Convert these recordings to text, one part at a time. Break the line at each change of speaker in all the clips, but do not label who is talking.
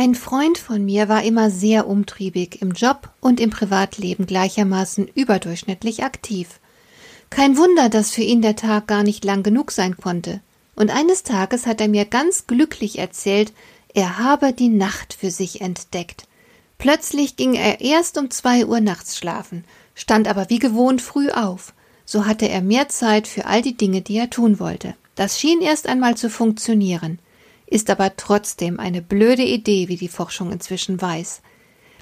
Ein Freund von mir war immer sehr umtriebig im Job und im Privatleben gleichermaßen überdurchschnittlich aktiv. Kein Wunder, dass für ihn der Tag gar nicht lang genug sein konnte. Und eines Tages hat er mir ganz glücklich erzählt, er habe die Nacht für sich entdeckt. Plötzlich ging er erst um zwei Uhr nachts schlafen, stand aber wie gewohnt früh auf. So hatte er mehr Zeit für all die Dinge, die er tun wollte. Das schien erst einmal zu funktionieren ist aber trotzdem eine blöde Idee, wie die Forschung inzwischen weiß.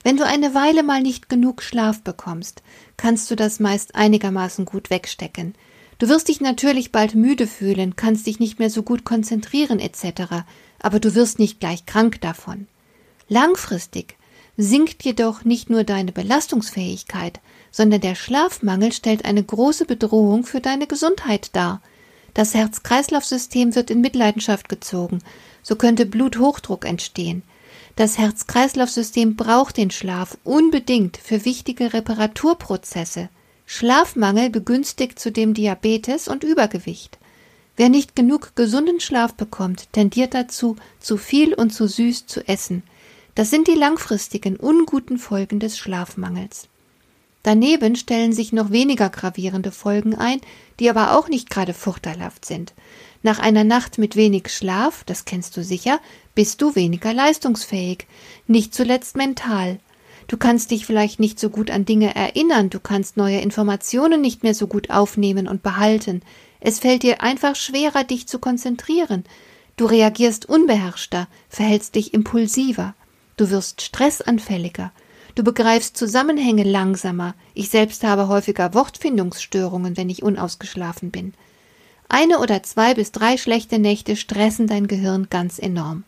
Wenn du eine Weile mal nicht genug Schlaf bekommst, kannst du das meist einigermaßen gut wegstecken. Du wirst dich natürlich bald müde fühlen, kannst dich nicht mehr so gut konzentrieren etc., aber du wirst nicht gleich krank davon. Langfristig sinkt jedoch nicht nur deine Belastungsfähigkeit, sondern der Schlafmangel stellt eine große Bedrohung für deine Gesundheit dar. Das Herz-Kreislauf-System wird in Mitleidenschaft gezogen, so könnte Bluthochdruck entstehen. Das Herz-Kreislauf-System braucht den Schlaf unbedingt für wichtige Reparaturprozesse. Schlafmangel begünstigt zudem Diabetes und Übergewicht. Wer nicht genug gesunden Schlaf bekommt, tendiert dazu, zu viel und zu süß zu essen. Das sind die langfristigen unguten Folgen des Schlafmangels. Daneben stellen sich noch weniger gravierende Folgen ein, die aber auch nicht gerade vorteilhaft sind. Nach einer Nacht mit wenig Schlaf, das kennst du sicher, bist du weniger leistungsfähig, nicht zuletzt mental. Du kannst dich vielleicht nicht so gut an Dinge erinnern, du kannst neue Informationen nicht mehr so gut aufnehmen und behalten. Es fällt dir einfach schwerer, dich zu konzentrieren. Du reagierst unbeherrschter, verhältst dich impulsiver. Du wirst stressanfälliger. Du begreifst Zusammenhänge langsamer. Ich selbst habe häufiger Wortfindungsstörungen, wenn ich unausgeschlafen bin. Eine oder zwei bis drei schlechte Nächte stressen dein Gehirn ganz enorm.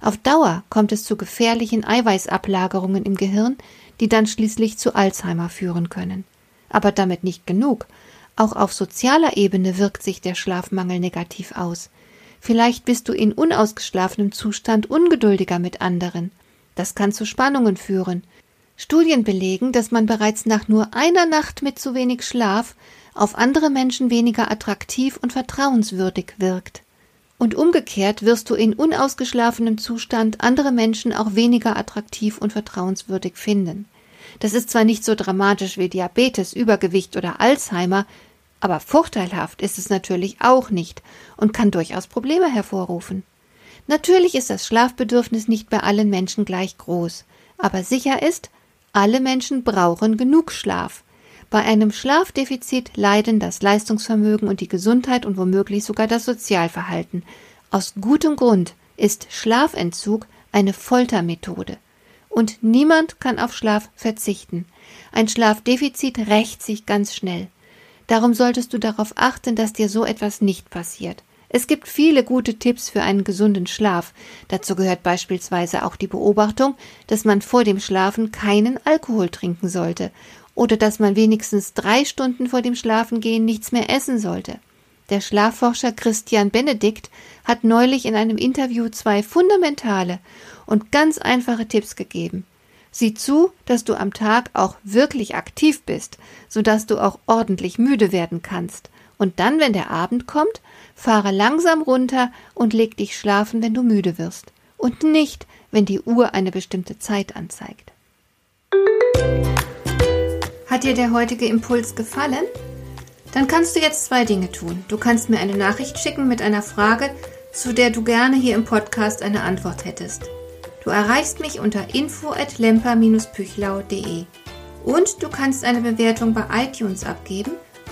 Auf Dauer kommt es zu gefährlichen Eiweißablagerungen im Gehirn, die dann schließlich zu Alzheimer führen können. Aber damit nicht genug. Auch auf sozialer Ebene wirkt sich der Schlafmangel negativ aus. Vielleicht bist du in unausgeschlafenem Zustand ungeduldiger mit anderen. Das kann zu Spannungen führen. Studien belegen, dass man bereits nach nur einer Nacht mit zu wenig Schlaf auf andere Menschen weniger attraktiv und vertrauenswürdig wirkt. Und umgekehrt wirst du in unausgeschlafenem Zustand andere Menschen auch weniger attraktiv und vertrauenswürdig finden. Das ist zwar nicht so dramatisch wie Diabetes, Übergewicht oder Alzheimer, aber vorteilhaft ist es natürlich auch nicht und kann durchaus Probleme hervorrufen. Natürlich ist das Schlafbedürfnis nicht bei allen Menschen gleich groß, aber sicher ist, alle Menschen brauchen genug Schlaf, bei einem Schlafdefizit leiden das Leistungsvermögen und die Gesundheit und womöglich sogar das Sozialverhalten. Aus gutem Grund ist Schlafentzug eine Foltermethode. Und niemand kann auf Schlaf verzichten. Ein Schlafdefizit rächt sich ganz schnell. Darum solltest du darauf achten, dass dir so etwas nicht passiert. Es gibt viele gute Tipps für einen gesunden Schlaf. Dazu gehört beispielsweise auch die Beobachtung, dass man vor dem Schlafen keinen Alkohol trinken sollte oder dass man wenigstens drei Stunden vor dem Schlafengehen nichts mehr essen sollte. Der Schlafforscher Christian Benedikt hat neulich in einem Interview zwei fundamentale und ganz einfache Tipps gegeben. Sieh zu, dass du am Tag auch wirklich aktiv bist, so dass du auch ordentlich müde werden kannst. Und dann, wenn der Abend kommt, fahre langsam runter und leg dich schlafen, wenn du müde wirst. Und nicht, wenn die Uhr eine bestimmte Zeit anzeigt. Hat dir der heutige Impuls gefallen? Dann kannst du jetzt zwei Dinge tun. Du kannst mir eine Nachricht schicken mit einer Frage, zu der du gerne hier im Podcast eine Antwort hättest. Du erreichst mich unter info@lemper-püchlau.de. Und du kannst eine Bewertung bei iTunes abgeben,